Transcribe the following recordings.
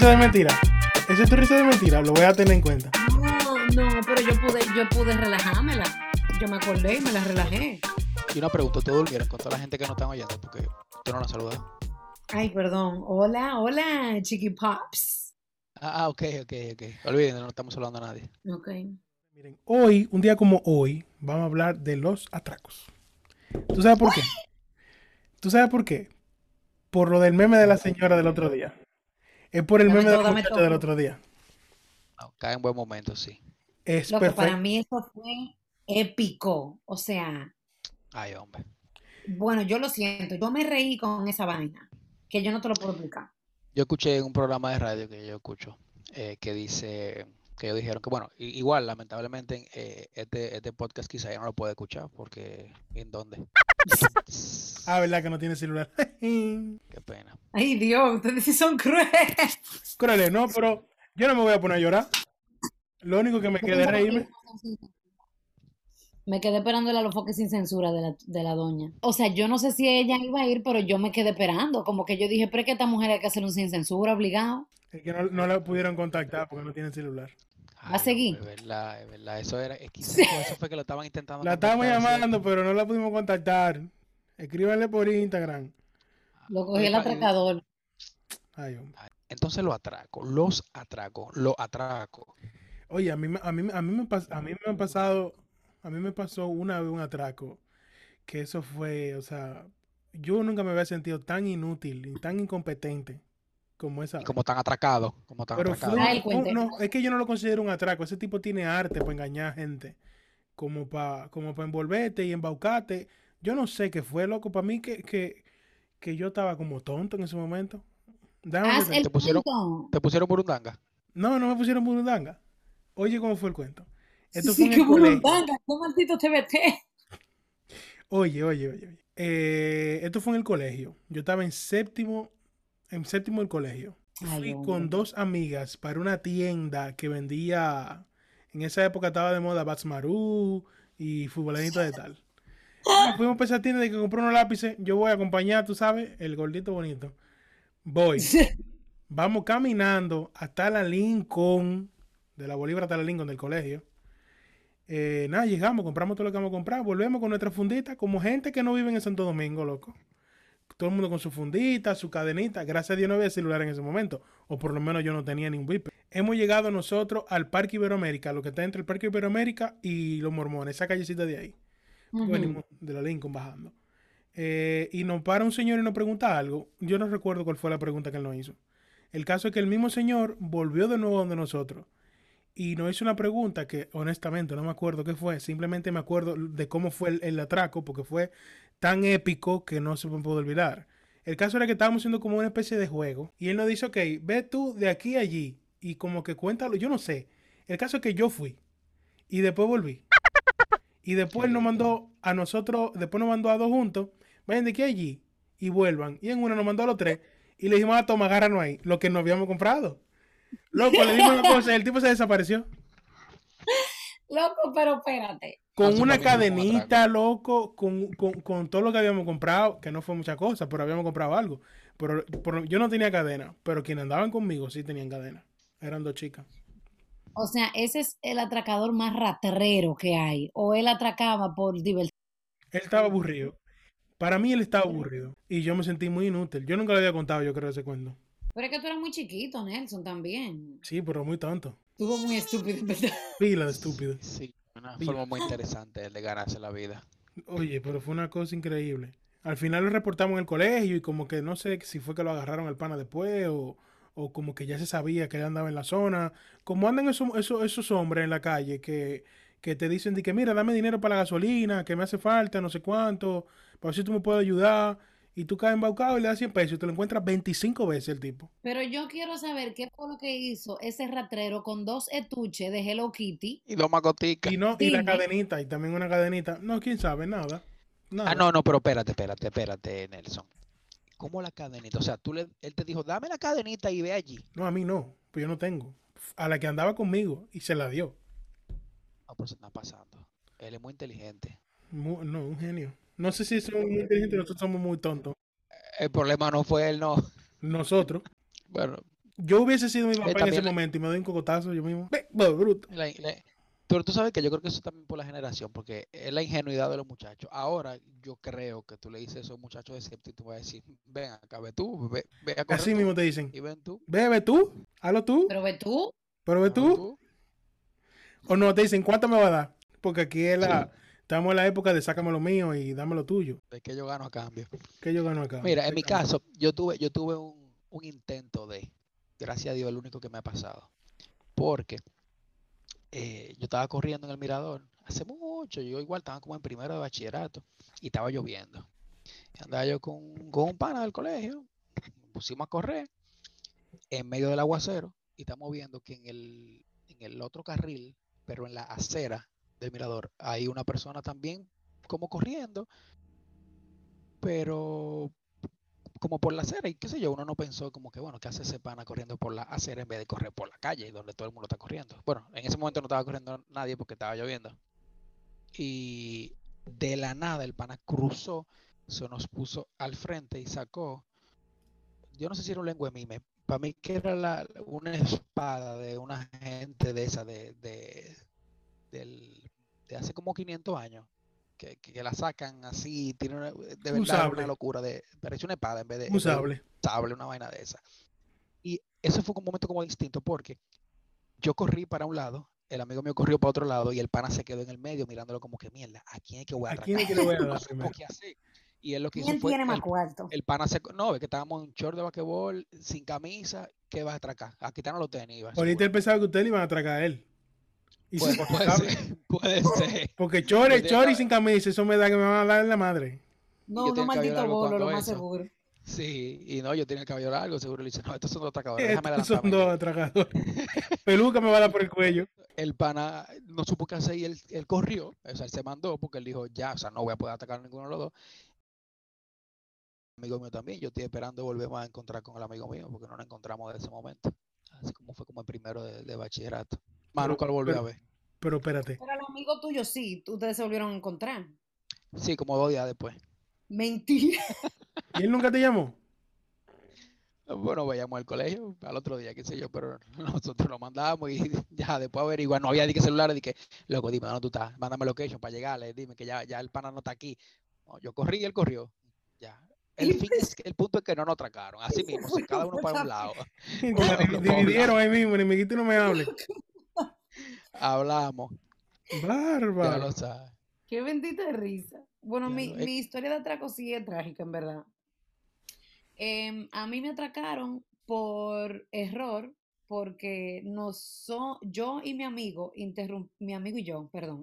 risa de mentira? ¿Esa es tu risa de mentira? Lo voy a tener en cuenta. No, no, pero yo pude, yo pude relajármela. Yo me acordé y me la relajé. Y una pregunta, ¿ustedes durmieron con toda la gente que no están oyendo? Porque tú no la saludas. Ay, perdón. Hola, hola, Chiqui Pops. Ah, ah, ok, ok, ok. Olvídense, no estamos hablando a nadie. Ok. Miren, hoy, un día como hoy, vamos a hablar de los atracos. ¿Tú sabes por qué? ¿Tú sabes por qué? Por lo del meme de la señora del otro día. Es por el Dame meme todo, del otro día. No, cae en buen momento, sí. Es Lo que para mí eso fue épico. O sea, Ay, hombre. bueno, yo lo siento. Yo me reí con esa vaina. Que yo no te lo puedo explicar. Yo escuché en un programa de radio que yo escucho eh, que dice que ellos dijeron que, bueno, i- igual, lamentablemente, eh, este, este podcast quizá ya no lo puede escuchar porque ¿en dónde? Ah, ¿verdad que no tiene celular? Qué pena. Ay, Dios, ustedes sí son crueles. Córale, no, pero yo no me voy a poner a llorar. Lo único que me queda es reírme. Me quedé esperando a los foques sin censura de la, de la doña. O sea, yo no sé si ella iba a ir, pero yo me quedé esperando. Como que yo dije, pero es que esta mujer hay que hacer un sin censura obligado. Es que no, no la pudieron contactar porque no tiene celular. ¿Va a seguir? hombre, Es verdad, es verdad. Eso era, es quizás Sí. eso fue que lo estaban intentando. La estábamos llamando, pero no la pudimos contactar. Escríbanle por Instagram. Lo cogió el Epa, y- atracador. Ay, hombre. Entonces los atracos, los atracos, los atracos. Oye, a mí, me- a mí, me- a mí me pas- a mí me han pasado, a mí me pasó una vez un atraco, que eso fue, o sea, yo nunca me había sentido tan inútil y tan incompetente como esa Y vez. como tan como tan Pero fue, un- cuente. no, es que yo no lo considero un atraco, ese tipo tiene arte para engañar gente, como para como para envolverte y embaucarte. Yo no sé qué fue, loco, para mí que, que, que yo estaba como tonto en ese momento. Haz el Te pusieron- punto. ¿Te pusieron burundanga? No, no me pusieron burundanga. Oye, ¿cómo fue el cuento? Esto fue Sí, el colegio. burundanga, qué maldito TBT. Oye, oye, oye, oye. Eh, esto fue en el colegio. Yo estaba en séptimo, en séptimo del colegio. Ay, Fui hombre. con dos amigas para una tienda que vendía, en esa época estaba de moda Batsmaru y futbolanito de tal. Y fuimos para esa tienda de que compré unos lápices. Yo voy a acompañar, tú sabes, el gordito bonito. Voy. Vamos caminando hasta la Lincoln, de la Bolívar hasta la Lincoln del colegio. Eh, nada, llegamos, compramos todo lo que vamos a comprar, volvemos con nuestra fundita, como gente que no vive en Santo Domingo, loco. Todo el mundo con su fundita, su cadenita. Gracias a Dios no había celular en ese momento, o por lo menos yo no tenía ni un wipe. Hemos llegado nosotros al Parque Iberoamérica, lo que está entre el Parque Iberoamérica y Los Mormones, esa callecita de ahí. Ujú. Venimos de la Lincoln bajando. Eh, y nos para un señor y nos pregunta algo. Yo no recuerdo cuál fue la pregunta que él nos hizo. El caso es que el mismo señor volvió de nuevo donde nosotros y nos hizo una pregunta que honestamente no me acuerdo qué fue. Simplemente me acuerdo de cómo fue el, el atraco porque fue tan épico que no se me puede olvidar. El caso era que estábamos haciendo como una especie de juego y él nos dice, ok, ve tú de aquí a allí y como que cuéntalo, yo no sé. El caso es que yo fui y después volví. Y después Qué nos mandó a nosotros, después nos mandó a dos juntos, vayan de aquí a allí y vuelvan. Y en una nos mandó a los tres y le dijimos, a toma, agárranos ahí, lo que nos habíamos comprado. Loco, le dimos una cosa y el tipo se desapareció. Loco, pero espérate. Con una cadenita, loco, con, con- con todo lo que habíamos comprado, que no fue mucha cosa, pero habíamos comprado algo. Pero yo no tenía cadena, pero quienes andaban conmigo sí tenían cadena. Eran dos chicas. O sea, ese es el atracador más raterero que hay. O él atracaba por diversión. Él estaba aburrido. Para mí él estaba aburrido. Y yo me sentí muy inútil. Yo nunca le había contado, yo creo, ese cuento. Pero es que tú eras muy chiquito, Nelson, también. Sí, pero muy tonto. Estuvo muy estúpido, en verdad. Pila de estúpido. Sí, una Mira. forma muy interesante de ganarse la vida. Oye, pero fue una cosa increíble. Al final lo reportamos en el colegio y como que no sé si fue que lo agarraron al pana después o, o como que ya se sabía que él andaba en la zona. Como andan esos, esos, esos hombres en la calle que, que te dicen de que mira, dame dinero para la gasolina, que me hace falta, no sé cuánto, para ver si tú me puedes ayudar. Y tú caes embaucado y le das 100 pesos y te lo encuentras 25 veces el tipo. Pero yo quiero saber qué fue lo que hizo ese ratrero con dos etuches de Hello Kitty. Y dos magoticas. Y no, y la cadenita, y también una cadenita. No, quién sabe, nada. Nada. Ah, no, no, pero espérate, espérate, espérate, Nelson. ¿Cómo la cadenita? O sea, tú le, él te dijo, dame la cadenita y ve allí. No, a mí no, pues yo no tengo. A la que andaba conmigo y se la dio. No, pero se está pasando. Él es muy inteligente. No, un genio. No sé si son muy inteligentes, nosotros somos muy tontos. El problema no fue él, no. Nosotros. Bueno, Yo hubiese sido mi papá en ese le- momento y me doy un cocotazo yo mismo. Ve, bo, bruto. la- la- pero tú sabes que yo creo que eso también por la generación, porque es la ingenuidad de los muchachos. Ahora yo creo que tú le dices a esos muchachos de séptimo y tú vas a decir, ven acá, ve tú, ve, ve a Así tú, mismo te dicen. y ven tú. Bebe tú, hazlo tú, Pero ve tú, pero ve tú. O no, te dicen, ¿cuánto me va a dar? Porque aquí es la, estamos en la época de sácame lo mío y dame lo tuyo. de que yo gano a cambio. Que yo gano acá. Mira, en mi caso, yo tuve, yo tuve un, un intento de, gracias a Dios, el único que me ha pasado. Porque eh, yo estaba corriendo en el mirador hace mucho, yo igual estaba como en primero de bachillerato y estaba lloviendo. Andaba yo con, con un pana del colegio, nos pusimos a correr en medio del aguacero y estamos viendo que en el, en el otro carril, pero en la acera del mirador, hay una persona también como corriendo, pero como por la acera y qué sé yo, uno no pensó como que, bueno, ¿qué hace ese pana corriendo por la acera en vez de correr por la calle donde todo el mundo está corriendo? Bueno, en ese momento no estaba corriendo nadie porque estaba lloviendo. Y de la nada el pana cruzó, se nos puso al frente y sacó, yo no sé si era un lengua mime, para mí que era la- una espada de una gente de esa, de, de, del- de hace como 500 años. Que, que- que la sacan así, tiene una- de verdad era sable. una locura, de, parece una espada en vez de, en Un de sable. sable, una vaina de esa. Y eso fue un momento como distinto porque yo corrí para un lado, el amigo mío corrió para otro lado y el pana se quedó en el medio mirándolo como que mierda, ¿a quién es que voy a ¿A quién es atracar? que le voy a dar primero? Y él lo que hizo ¿quién fue, tiene más el, cuarto? el pana se, no, es que estábamos en un short de basquetbol, sin camisa, ¿qué vas a atracar? A quitarnos los tenis. iba, Ahorita él pensaba que ustedes le iban a atracar a él. Y sin Puede, puede ser, puede ser. Porque chore, chore y sin camisa, eso me da que me van a dar en la madre. No, malditos largo bolos, lo más eso. seguro. Sí, y no, yo tenía el cabello largo, seguro le dice, no, estos son dos atracadores, déjame Estos son adelantarme yo". dos atracadores. Peluca me va a dar por el cuello. el pana no supo qué hacer y él, él corrió, o sea, él se mandó porque él dijo, ya, o sea, no voy a poder atacar a ninguno de los dos. Amigo mío también, yo estoy esperando volvemos a encontrar con el amigo mío porque no nos encontramos de ese momento. Así como fue como el primero de, de bachillerato. Más Pero- nunca lo volví pero- a ver. Pero espérate. Pero al amigo tuyo sí, ustedes se volvieron a encontrar. Sí, como dos días después. Mentira. ¿Y él nunca te llamó? Bueno, vayamos al colegio al otro día, qué sé yo, pero nosotros lo mandamos y ya después averiguar, no había ni que celular, di que, loco, dime dónde tú estás, mándame location para llegarle, dime que ya, ya el pana no está aquí. No, yo corrí y él corrió. Ya. El, Y fin es que- el punto es que no nos atracaron, así mismo, si cada uno para un lado. Dividieron ahí mismo, enemiguito no me hable. Hablamos, ya Bárbaro. lo sabes. Qué bendita risa. Bueno, Ya mi, lo- mi historia de atraco sí es trágica, en verdad. Em, a mí me atracaron por error, porque no so- yo y mi amigo, interrum- mi amigo y yo, perdón,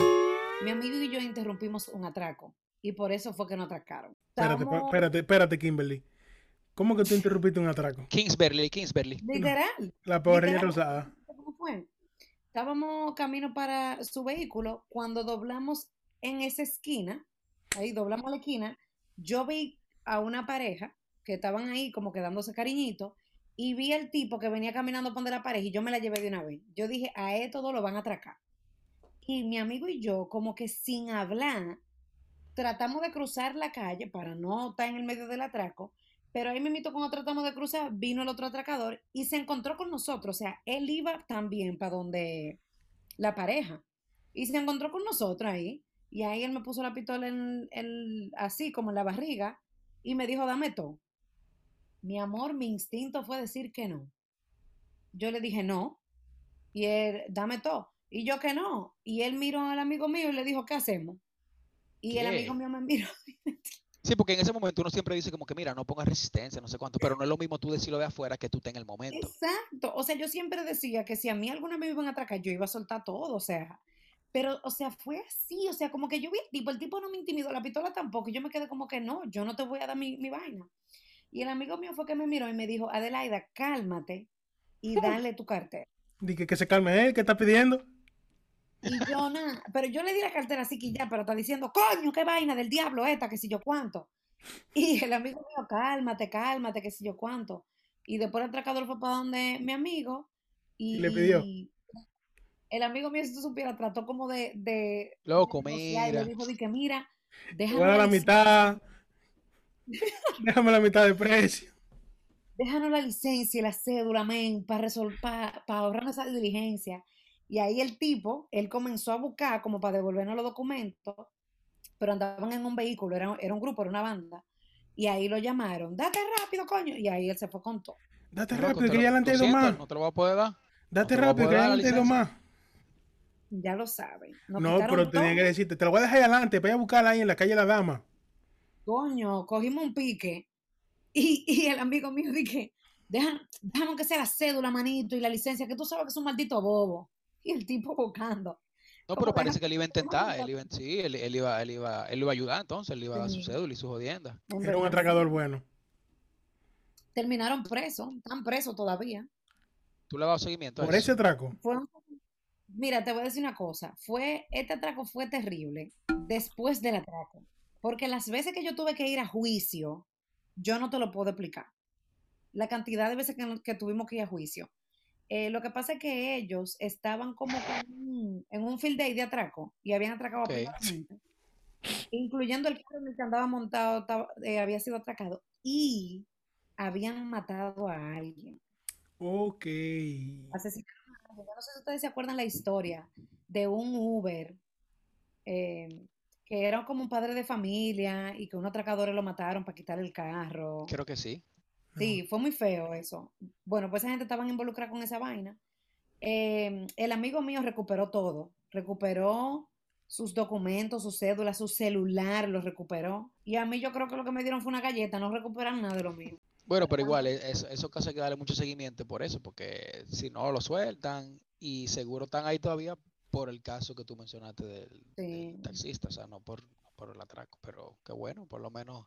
mi amigo y yo interrumpimos un atraco. Y por eso fue que nos atracaron. Espérate, Estábamos- espérate, espérate, Kimberly. ¿Cómo que tú interrumpiste un atraco? Kingsbury, Kingsbury. Literal. La pobreza Literal. rosada. ¿Cómo fue? Estábamos camino para su vehículo cuando doblamos en esa esquina, ahí doblamos la esquina, yo vi a una pareja que estaban ahí como quedándose cariñito y vi al tipo que venía caminando por la pareja y yo me la llevé de una vez. Yo dije, a esto todo lo van a atracar. Y mi amigo y yo, como que sin hablar, tratamos de cruzar la calle para no estar en el medio del atraco, pero ahí mismo cuando tratamos de cruzar, vino el otro atracador y se encontró con nosotros. O sea, él iba también para donde la pareja. Y se encontró con nosotros ahí. Y ahí él me puso la pistola en, en- así como en la barriga y me dijo, dame todo. Mi amor, mi instinto fue decir que no. Yo le dije no. Y él, dame todo. Y yo que no. Y él miró al amigo mío y le dijo, ¿qué hacemos? Y el amigo mío me miró. Sí, porque en ese momento uno siempre dice como que, mira, no pongas resistencia, no sé cuánto, pero no es lo mismo tú decirlo de afuera que tú estés en el momento. Exacto. O sea, yo siempre decía que si a mí alguna vez me iban a atracar, yo iba a soltar todo. O sea, pero, o sea, fue así. O sea, como que yo vi al tipo, el tipo no me intimidó, la pistola tampoco. Y yo me quedé como que no, yo no te voy a dar mi, mi vaina. Y el amigo mío fue que me miró y me dijo, Adelaida, cálmate y dale tu cartera. Dije que se calme él, ¿qué está pidiendo? Y yo nada, pero yo le di la cartera así que ya, pero está diciendo, coño, qué vaina del diablo esta, que si yo cuánto. Y el amigo mío, cálmate, cálmate, que si yo cuánto. Y después el atracador fue para donde mi amigo y, Y le pidió. el amigo mío, si tú supieras, trató como de, de, Loco, de negociar y le mira. dijo, di que mira, a dar la mitad. Déjame la mitad de precio. déjanos la licencia y la cédula, men, para para ahorrarnos esa diligencia. Y ahí el tipo, él comenzó a buscar como para devolvernos los documentos, pero andaban en un vehículo, era, era un grupo, era una banda. Y ahí lo llamaron, date rápido, coño. Y ahí él se fue con todo. Date Loco, rápido, que ya le han traído más. No te lo voy a poder dar. Date voy rápido, que ya le han traído más. Ya lo saben. Nos No, pero tenía que decirte, te lo voy a dejar ahí adelante, vaya a buscarla ahí en la calle La Dama. Coño, cogimos un pique. Y, y el amigo mío dije, déjame que sea la cédula, manito, y la licencia, que tú sabes que es un maldito bobo. Y el tipo buscando. No, pero parece que él iba a intentar, él iba, sí, él, él iba, él iba, él iba a ayudar entonces, él iba a dar su cédula y su jodienda. En Era un atracador bueno. Terminaron presos, están presos todavía. ¿Tú le has dado seguimiento a Por ese atraco. Fue un- Mira, te voy a decir una cosa. Fue, este atraco fue terrible después del atraco. Porque las veces que yo tuve que ir a juicio, yo no te lo puedo explicar. La cantidad de veces que tuvimos que ir a juicio. Eh, lo que pasa es que ellos estaban como con un- en un field day de atraco y habían atracado a gente, incluyendo el carro en el que andaba montado, estaba- eh, había sido atracado y habían matado a alguien. Ok. Asesinaron a alguien. No sé si ustedes se acuerdan la historia de un Uber eh, que era como un padre de familia y que unos atracadores lo mataron para quitarle el carro. Creo que sí. Sí, fue muy feo eso. Bueno, pues esa gente estaban involucrada con esa vaina. Eh, el amigo mío recuperó todo. Recuperó sus documentos, sus cédulas, su celular, lo recuperó. Y a mí yo creo que lo que me dieron fue una galleta, no recuperaron nada de lo mío. Bueno, pero igual, e- eso, esos casos hay que darle mucho seguimiento por eso, porque si no lo sueltan y seguro están ahí todavía por el caso que tú mencionaste del, taxista, o sea, no por, no por el atraco, pero qué bueno, por lo menos,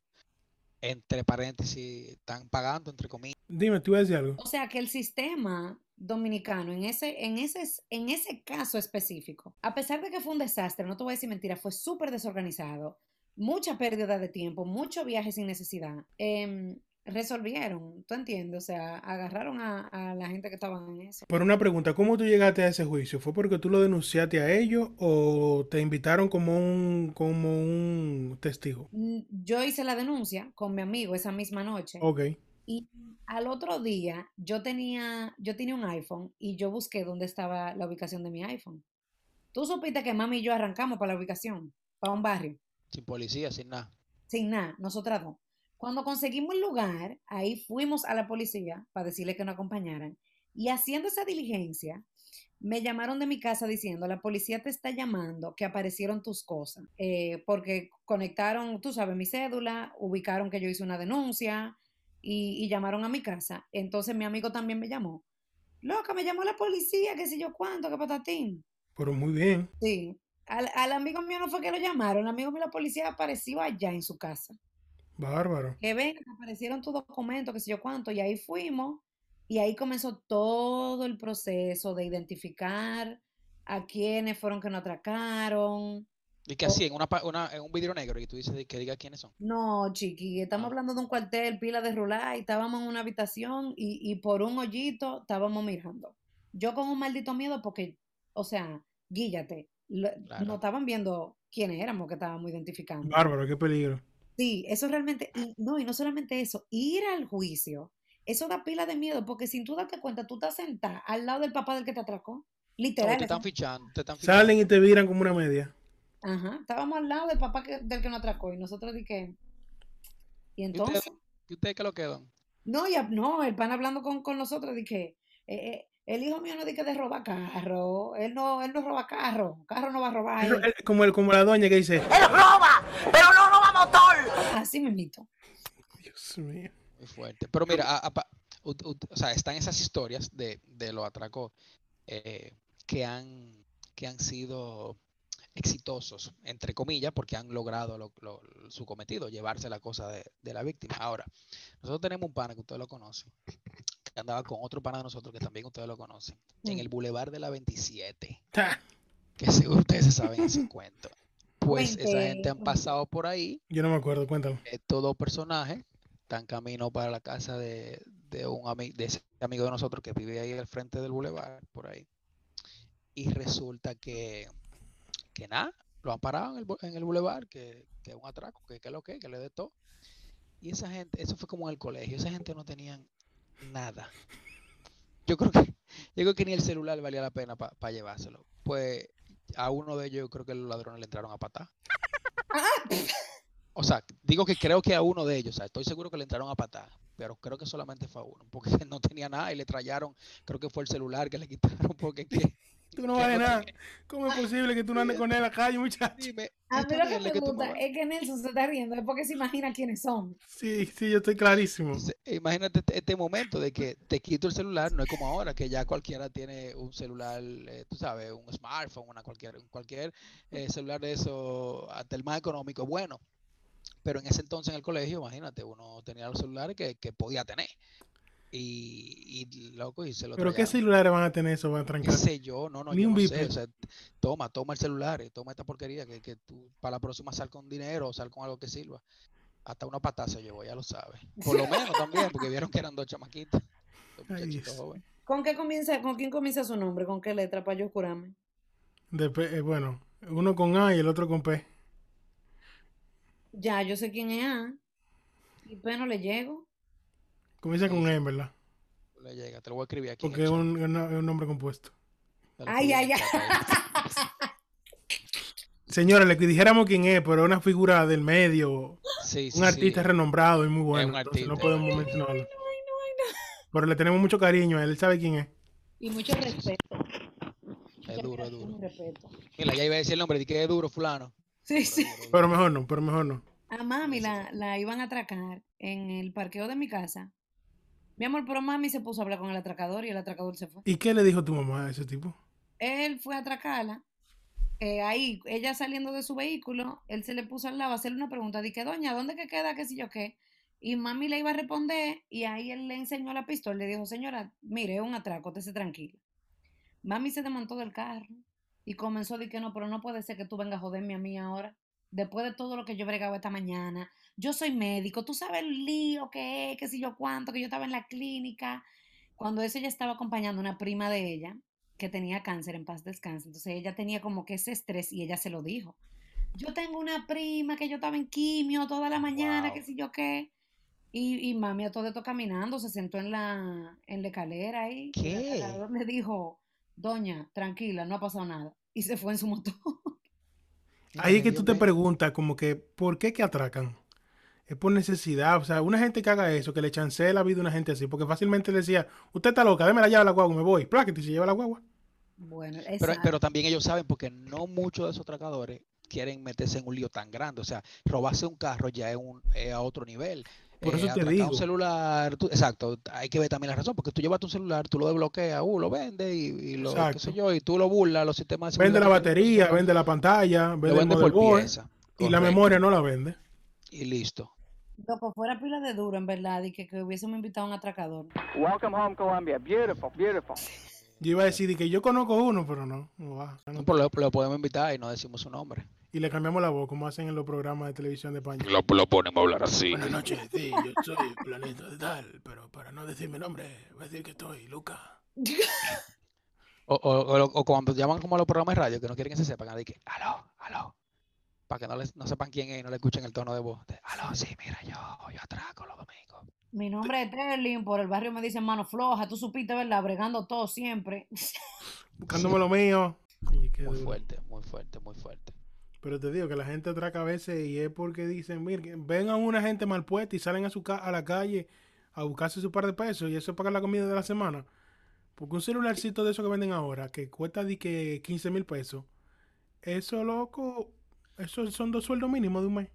entre paréntesis, están pagando, entre comillas. Dime, tú decir algo. O sea que el sistema dominicano en ese, en ese, en ese caso específico, a pesar de que fue un desastre, no te voy a decir mentira, fue súper desorganizado, mucha pérdida de tiempo, mucho viaje sin necesidad, em, resolvieron, ¿tú entiendes? O sea, agarraron a, a la gente que estaba en eso. Por una pregunta, ¿cómo tú llegaste a ese juicio? ¿Fue porque tú lo denunciaste a ellos o te invitaron como un, como un testigo? Yo hice la denuncia con mi amigo esa misma noche. Ok. Y al otro día yo tenía, yo tenía un iPhone y yo busqué dónde estaba la ubicación de mi iPhone. Tú supiste que mami y yo arrancamos para la ubicación, para un barrio, Sin policía, sin nada. sin nada, nosotras dos. Cuando conseguimos el lugar, ahí fuimos a la policía para decirle que nos acompañaran. Y haciendo esa diligencia, me llamaron de mi casa diciendo, la policía te está llamando, que aparecieron tus cosas, eh, porque conectaron, tú sabes, mi cédula, ubicaron que yo hice una denuncia y, y llamaron a mi casa. Entonces mi amigo también me llamó. Loca, me llamó la policía, qué sé yo cuánto, qué patatín. Pero muy bien. Sí. Al, al amigo mío no fue que lo llamaron, el amigo mío la policía apareció allá en su casa Bárbaro. que ven, aparecieron tus documentos, qué sé yo cuánto, y ahí fuimos, y ahí comenzó todo el proceso de identificar a quienes fueron que nos atracaron. Y que así, en, una, pa- una, en un vidrio negro, y tú dices que diga quiénes son. No, chiqui, estamos Ah. hablando de un cuartel, pila de rular, y estábamos en una habitación y, y por un hoyito estábamos mirando. Yo con un maldito miedo porque, o sea, guíllate, lo- Claro. no estaban viendo quiénes éramos que estábamos identificando. Bárbaro, qué peligro. Sí, eso realmente, y no, y no solamente eso, ir al juicio, eso da pila de miedo, porque sin tú darte cuenta, tú estás sentada al lado del papá del que te atracó, No, literal. te están fichando, te están fichando. Salen y te viran como una media. Ajá, estábamos al lado del papá que- del que nos atracó, y nosotros di que, y ¿Y ustedes, entonces, ¿y ustedes qué lo quedan? no, ya, no, el pan hablando con, con nosotros, di que, eh, eh, el hijo mío no di que de roba carro, él no, él no roba carro, carro no va a robar él. eh, como, el, como la doña que dice, Así mismito. Dios mío. Muy fuerte. Pero mira, a- o sea, están esas historias de, de los atracos eh, que, han, que han sido exitosos, entre comillas, porque han logrado lo- lo- su cometido, llevarse la cosa de, de la víctima. Ahora, nosotros tenemos un pana que ustedes lo conocen, que andaba con otro pana de nosotros que también ustedes lo conocen, en Mm. el Boulevard de la 27, Ta. que seguro ustedes se saben ese cuento. Pues esa gente han pasado por ahí Yo no me acuerdo, cuéntalo. estos dos personajes están camino para la casa de, de un amigo de ese amigo de nosotros que vive ahí al frente del bulevar, por ahí. Y resulta que, que nada, lo han parado en el, en el bulevar, que, que es un atraco, que, que lo que, que le dé todo. Y esa gente, eso fue como en el colegio, esa gente no tenían nada. Yo creo que, yo creo que ni el celular valía la pena para llevárselo. Pues a uno de ellos yo creo que los ladrones le entraron a patar. O sea, digo que creo que a uno de ellos, o sea, estoy seguro que le entraron a patar, pero creo que solamente fue a uno, porque no tenía nada y le trallaron, creo que fue el celular que le quitaron, porque que, Tú no vales nada. ¿Cómo es posible que tú no andes con él en la calle, muchacho? Dime, A mí lo que me gusta es que Nelson se está riendo, es porque se imagina quiénes son. Sí, sí, yo estoy clarísimo. Imagínate este, este momento de que te quito el celular, no es como ahora, que ya cualquiera tiene un celular, eh, tú sabes, un smartphone, una cualquier, un cualquier eh, celular de eso, hasta el más económico, bueno. Pero en ese entonces en el colegio, imagínate, uno tenía los celulares que, que podía tener. Y, y loco, y se lo ¿Pero qué celulares van a tener eso para ¿Qué trancar? sé yo? No, no, Ni yo un no sé. beeper. O sea, toma, toma el celular, y toma esta porquería, que, que tú para la próxima sal con dinero o sal con algo que sirva. Hasta una patada se llevó, ya lo sabes. Por lo menos también, porque vieron que eran dos Ay, jóvenes. ¿Con qué comienza, con quién comienza su nombre? ¿Con qué letra para yo curarme? Depe- eh, bueno, uno con A y el otro con P. Ya, yo sé quién es A. Y P no le llego. Comienza con E, verdad. Le llega, te lo voy a escribir aquí. Porque es un, es nombre compuesto. Ay, ay, ay. Señora, le dijéramos quién es, pero es una figura del medio, Sí, sí, un artista sí. renombrado y muy bueno. entonces no podemos mencionarlo. Pero le tenemos mucho cariño a él, él sabe quién es. Y mucho respeto. Es duro, es duro. Mucho respeto. Mira, ya iba a decir el nombre, di que es duro, fulano. Sí, Pero sí. mejor no, pero mejor no. A mami la, la iban a atracar en el parqueo de mi casa. Mi amor, pero mami se puso a hablar con el atracador y el atracador se fue. ¿Y qué le dijo tu mamá a ese tipo? Él fue a atracarla. eh, ahí, ella saliendo de su vehículo, él se le puso al lado a hacerle una pregunta. Dije, doña, ¿dónde que queda? ¿Qué sé yo qué? Y mami le iba a responder y ahí él le enseñó la pistola. Le dijo, señora, mire, es un atraco, esté tranquila. Mami se desmontó del carro y comenzó decir que no, pero no puede ser que tú vengas a joderme a mí ahora. Después de todo lo que yo he bregado esta mañana. Yo soy médico, tú sabes el lío que es, qué sé yo cuánto, que yo estaba en la clínica. Cuando eso ella estaba acompañando a una prima de ella que tenía cáncer, en paz descanse. Entonces ella tenía como que ese estrés y ella se lo dijo. Yo tengo una prima que yo estaba en quimio toda la mañana, Wow. qué sé yo qué. Y, y mami a todo esto caminando, se sentó en la, en la escalera ahí. Y el ¿Qué? le dijo, doña, tranquila, no ha pasado nada. Y se fue en su motor. Mira, Ahí es que tú te preguntas como que, ¿por qué que atracan? Es por necesidad. O sea, una gente que haga eso, que le chancee la vida a una gente así, porque fácilmente le decía, usted está loca, déme la llave a la guagua, me voy. Pláquete y se lleva la guagua. Bueno, Pero, exacto. pero también ellos saben porque no muchos de esos atracadores quieren meterse en un lío tan grande. O sea, robarse un carro ya es, un, es a otro nivel. Por eso Eh, te digo. un celular, tú- exacto, hay que ver también la razón, porque tú llevas tu celular, tú lo desbloqueas, uh, lo vendes y, y lo, qué sé Exacto. yo, y tú lo burlas, los sistemas de Vende la batería, vende la pantalla, vende el vende por pieza, y la memoria no la vende. y listo. Loco, fuera pila de duro, en verdad, y que, que hubiésemos invitado a un atracador. Welcome home, Colombia. Beautiful, beautiful. Yo iba a decir de que yo conozco uno, pero no, no va. No, pero lo, lo podemos invitar y no decimos su nombre. Y le cambiamos la voz, como hacen en los programas de televisión de España. Lo, lo ponemos a hablar así. Buenas noches, sí, yo soy planeta de tal, pero para no decir mi nombre, voy a decir que estoy Luca. O, o, o cuando llaman como a los programas de radio que no quieren que se sepan, de que, aló, aló, para que no, les, no sepan quién es y no le escuchen el tono de voz. de, aló, sí, mira, yo, yo atraco los domingos. Mi nombre es Terling, por el barrio me dicen mano floja, tú supiste, ¿verdad? Bregando todo siempre. Buscándome lo mío. Y Muy duro. fuerte, muy fuerte, muy fuerte. Pero te digo que la gente atraca a veces y es porque dicen, mire, ven a una gente mal puesta y salen a, su ca- a la calle a buscarse su par de pesos y eso es pagar la comida de la semana. Porque un celularcito de esos que venden ahora, que cuesta de que 15 mil pesos, eso loco, eso son dos sueldos mínimos de un mes.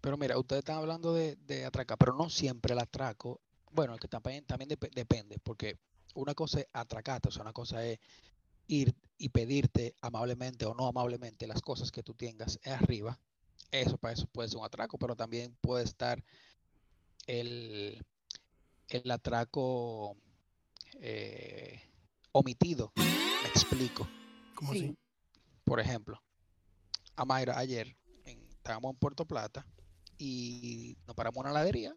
Pero mira, ustedes están hablando de, de atracar, pero no siempre el atraco. Bueno, es que también, también dep- depende, porque una cosa es atracarte, o sea, una cosa es ir y pedirte amablemente o no amablemente las cosas que tú tengas arriba. Eso para eso puede ser un atraco, pero también puede estar el, el atraco eh, omitido. Me explico. Como Sí. así. Por ejemplo, a Mayra ayer en- estábamos en Puerto Plata y nos paramos en una heladería.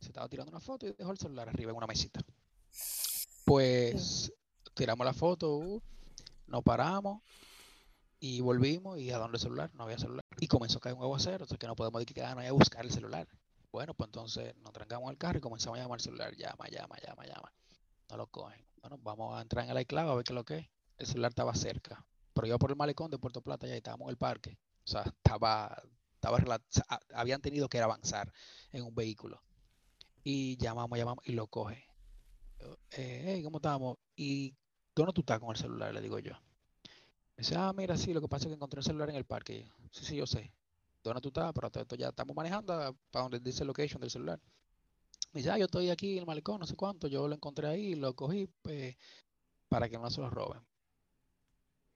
Se estaba tirando una foto y dejó el celular arriba en una mesita. Pues tiramos la foto, uh, nos paramos Y volvimos y a dónde el celular, no había celular. Y comenzó a caer un aguacero, sea que no podemos decir que ah, no hay a buscar el celular. Bueno, pues entonces nos trancamos al carro y comenzamos a llamar el celular. Llama, llama, llama, llama. No lo cogen. Bueno, vamos a entrar en el iCloud a ver qué es lo que es. El celular estaba cerca. Pero iba por el malecón de Puerto Plata, ya estábamos en el parque. O sea, estaba, estaba habían tenido que avanzar en un vehículo. Y llamamos, llamamos y lo coge. Yo, Eh, ¿cómo estamos? ¿Y dónde tú estás con el celular? Le digo yo. Me dice, ah, mira, sí, lo que pasa es que encontré el celular en el parque. Yo, sí, sí, yo sé. ¿Dónde tú estás? Pero esto ya estamos manejando a- para donde dice location del celular. Me dice, ah, yo estoy aquí en el malecón, no sé cuánto. Yo lo encontré ahí, lo cogí pues, para que no se lo roben.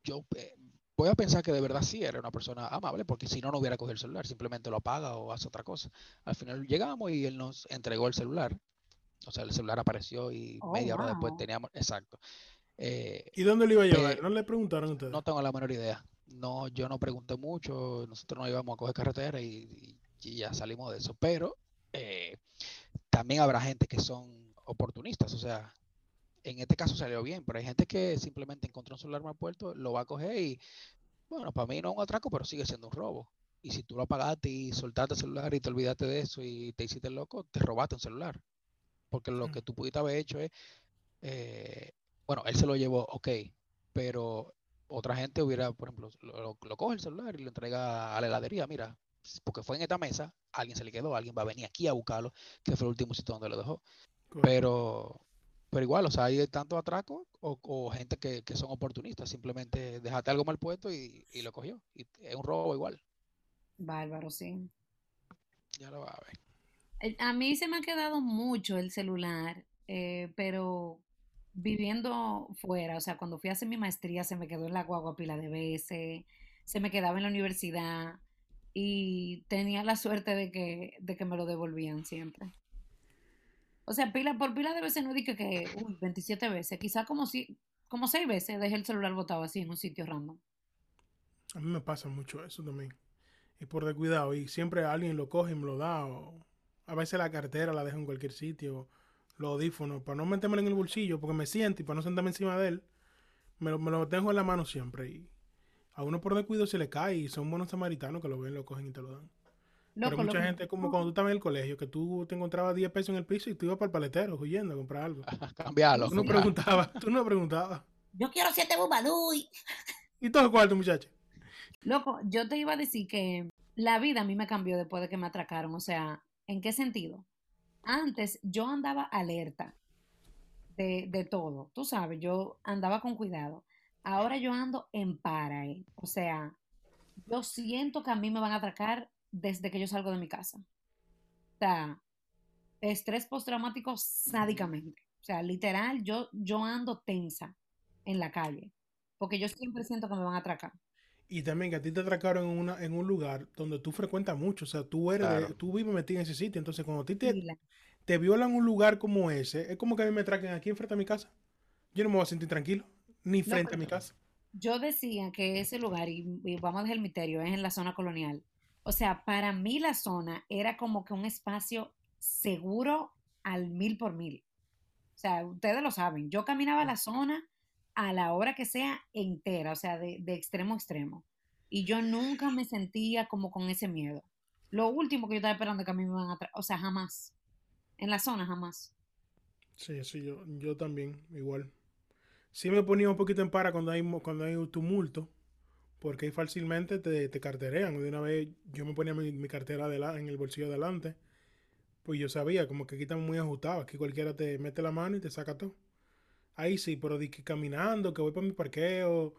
Yo eh, voy a pensar que de verdad sí era una persona amable, porque si no, no hubiera cogido el celular, simplemente lo apaga o hace otra cosa. Al final llegamos y él nos entregó el celular. O sea, el celular apareció y Oh, media hora después wow. teníamos, exacto. Eh, ¿Y dónde lo iba a llevar? ¿No le preguntaron a ustedes? no tengo la menor idea. No, yo no pregunté mucho. Nosotros no íbamos a coger carretera y, y- y ya salimos de eso. Pero eh, también habrá gente que son oportunistas. O sea, en este caso salió bien, pero hay gente que simplemente encontró un celular mal puerto, lo va a coger y, bueno, para mí no es un atraco, pero sigue siendo un robo. Y si tú lo apagaste y soltaste el celular y te olvidaste de eso y te hiciste loco, te robaste un celular. Porque lo Mm. que tú pudiste haber hecho es, eh, bueno, él se lo llevó, ok, pero otra gente hubiera, por ejemplo, lo, coge el celular y lo entrega a la heladería, mira, porque fue en esta mesa, alguien se le quedó, alguien va a venir aquí a buscarlo, que fue el último sitio donde lo dejó. Pero, pero igual, o sea, hay tanto atraco o, o gente que, que son oportunistas, simplemente dejaste algo mal puesto y, y lo cogió. Y es un robo igual, Bárbaro, sí. ya lo va a ver. Eh, A mí se me ha quedado mucho el celular, eh, pero viviendo fuera, o sea, cuando fui a hacer mi maestría se me quedó en la guagua pila de veces, se me quedaba en la universidad y tenía la suerte de que, de que me lo devolvían siempre. O sea, pila por pila de veces no dije que, uy, 27 veces, quizá como si, como seis veces dejé el celular botado así en un sitio random. A mí me pasa mucho eso también. Y por descuidado. Y siempre alguien lo coge y me lo da. O a veces la cartera la dejo en cualquier sitio. Los audífonos. Para no metérmelo en el bolsillo. Porque me siento y para no sentarme encima de él. Me lo, me lo tengo en la mano siempre. Y a uno por descuido se le cae. Y son buenos samaritanos que lo ven, lo cogen y te lo dan. Pero mucha que- gente, como cuando tú estabas en el colegio, que tú te encontrabas 10 pesos en el piso y tú ibas para el paletero huyendo a comprar algo. Cambiarlo. Tú no preguntabas, tú no preguntabas. Yo quiero siete bubalui. Y todo el cuarto, muchacho. Loco, yo te iba a decir que la vida a mí me cambió después de que me atracaron. O sea, ¿en qué sentido? Antes yo andaba alerta de, de todo. Tú sabes, yo andaba con cuidado. Ahora yo ando en para. eh. O sea, yo siento que a mí me van a atracar desde que yo salgo de mi casa. O sea, estrés postraumático sádicamente. O sea, literal, yo, yo ando tensa en la calle. Porque yo siempre siento que me van a atracar. Y también que a ti te atracaron en, una, en un lugar donde tú frecuentas mucho. O sea, tú eres de- tú vives metido en ese sitio. Entonces, cuando a ti te, te violan un lugar como ese, es como que a mí me atraquen aquí enfrente a mi casa. Yo no me voy a sentir tranquilo. Ni frente a mi casa. Yo decía que ese lugar, y, y vamos a dejar el misterio, es en la zona colonial. O sea, para mí la zona era como que un espacio seguro al mil por mil. O sea, ustedes lo saben. Yo caminaba la zona a la hora que sea entera, o sea, de, de extremo a extremo. Y yo nunca me sentía como con ese miedo. Lo último que yo estaba esperando es que a mí me van a... tra- O sea, jamás. En la zona, jamás. Sí, sí, yo, yo también, igual. Sí me ponía un poquito en para cuando hay, cuando hay un tumulto, porque fácilmente te, te carterean. De una vez yo me ponía mi, mi cartera en el bolsillo de adelante, pues yo sabía, como que aquí estamos muy ajustados, aquí cualquiera te mete la mano y te saca todo. Ahí sí, pero de que caminando, que voy para mi parqueo,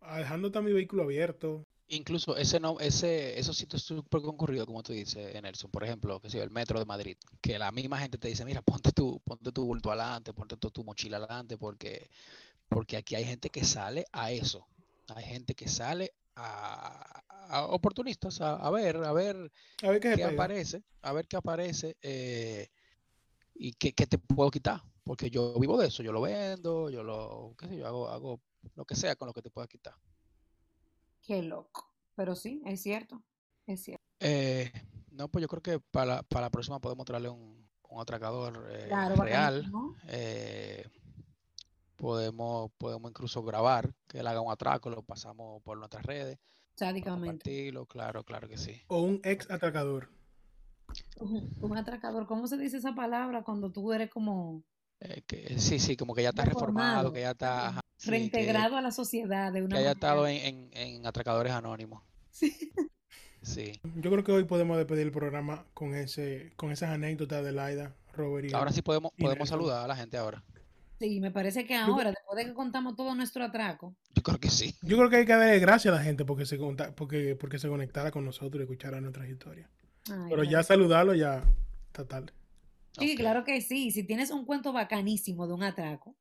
ah, dejando mi vehículo abierto. Incluso ese no, ese, esos sitios súper concurridos, como tú dices, Nelson, por ejemplo, que yo, el metro de Madrid, que la misma gente te dice, mira, ponte tu, ponte tu bulto adelante, ponte tu, tu mochila adelante, porque, porque aquí hay gente que sale a eso. Hay gente que sale a, a oportunistas, a, a ver, a ver A ver qué aparece, a ver qué aparece eh, y qué, qué te puedo quitar. Porque yo vivo de eso, yo lo vendo, yo lo, qué sé yo, hago, hago lo que sea con lo que te pueda quitar. Qué loco. Pero sí, es cierto. Es cierto. Eh, no, pues yo creo que para, la- para la próxima podemos traerle un, un atracador eh, Claro, real. eh, Podemos, podemos incluso grabar, que él haga un atraco, lo pasamos por nuestras redes. Sádicamente. compartirlo, claro, claro que sí. O un ex atracador. Un, un atracador, ¿cómo se dice esa palabra cuando tú eres como Eh, que, sí, sí, como que ya está reformado, Reformado, que ya está ajá, sí, que- reintegrado a la sociedad de que, una haya manera? estado en, en- en Atracadores Anónimos. Sí. Sí. Yo creo que hoy podemos despedir el programa con ese, con esas anécdotas de Laida, Robert y Ahora sí podemos, podemos saludar a la gente ahora. Sí, me parece que ahora, después de que contamos todo nuestro atraco, Yo creo que sí. Yo creo que hay que darle gracias a la gente porque se, conta- porque, porque se conectara con nosotros y escuchara nuestras historias. ay, Pero ya claro. saludarlo ya está tarde. Sí, claro que sí. Si tienes un cuento bacanísimo de un atraco,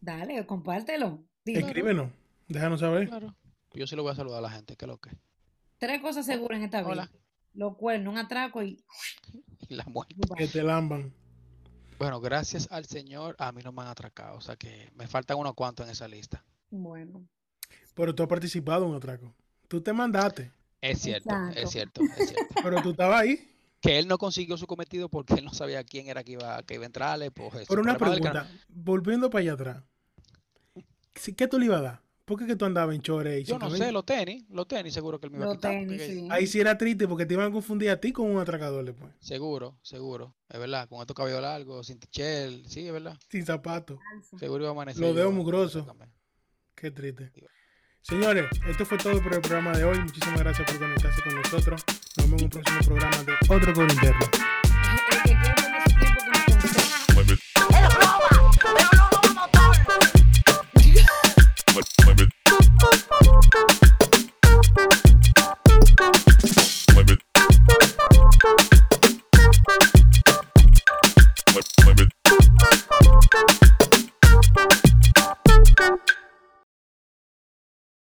dale, compártelo. Dilo. Escríbenos, déjanos saber. Claro. Yo sí lo voy a saludar a la gente, que es lo que. Tres cosas seguras en esta vida. Hola. Los cuernos, un atraco y... Y la muerte. Que te lamban. Bueno, gracias al Señor, a mí no me han atracado. O sea que me faltan unos cuantos en esa lista. Bueno, Pero tú has participado en un atraco. Tú te mandaste, Es cierto, Exacto. es cierto, es cierto. pero tú estabas ahí. Que él no consiguió su cometido porque él no sabía quién era que iba, que iba a entrarle. Pues, eso, Pero una pregunta, volviendo para allá atrás. ¿Qué tú le ibas a dar? ¿Por qué que tú andabas en chores y Yo no cabello? sé, los tenis, los tenis seguro que él me iba a quitar. tenis, porque- sí. Ahí sí era triste porque te iban a confundir a ti con un atracador después. Seguro, seguro, es verdad. Con estos cabellos largos, sin tichel, sí, es verdad. Sin zapatos. Seguro iba a amanecer. Los dedos mugrosos. Qué triste. Señores, esto fue todo por el programa de hoy. Muchísimas gracias por conectarse con nosotros nos vemos en un próximo programa de Otro Coro Interno.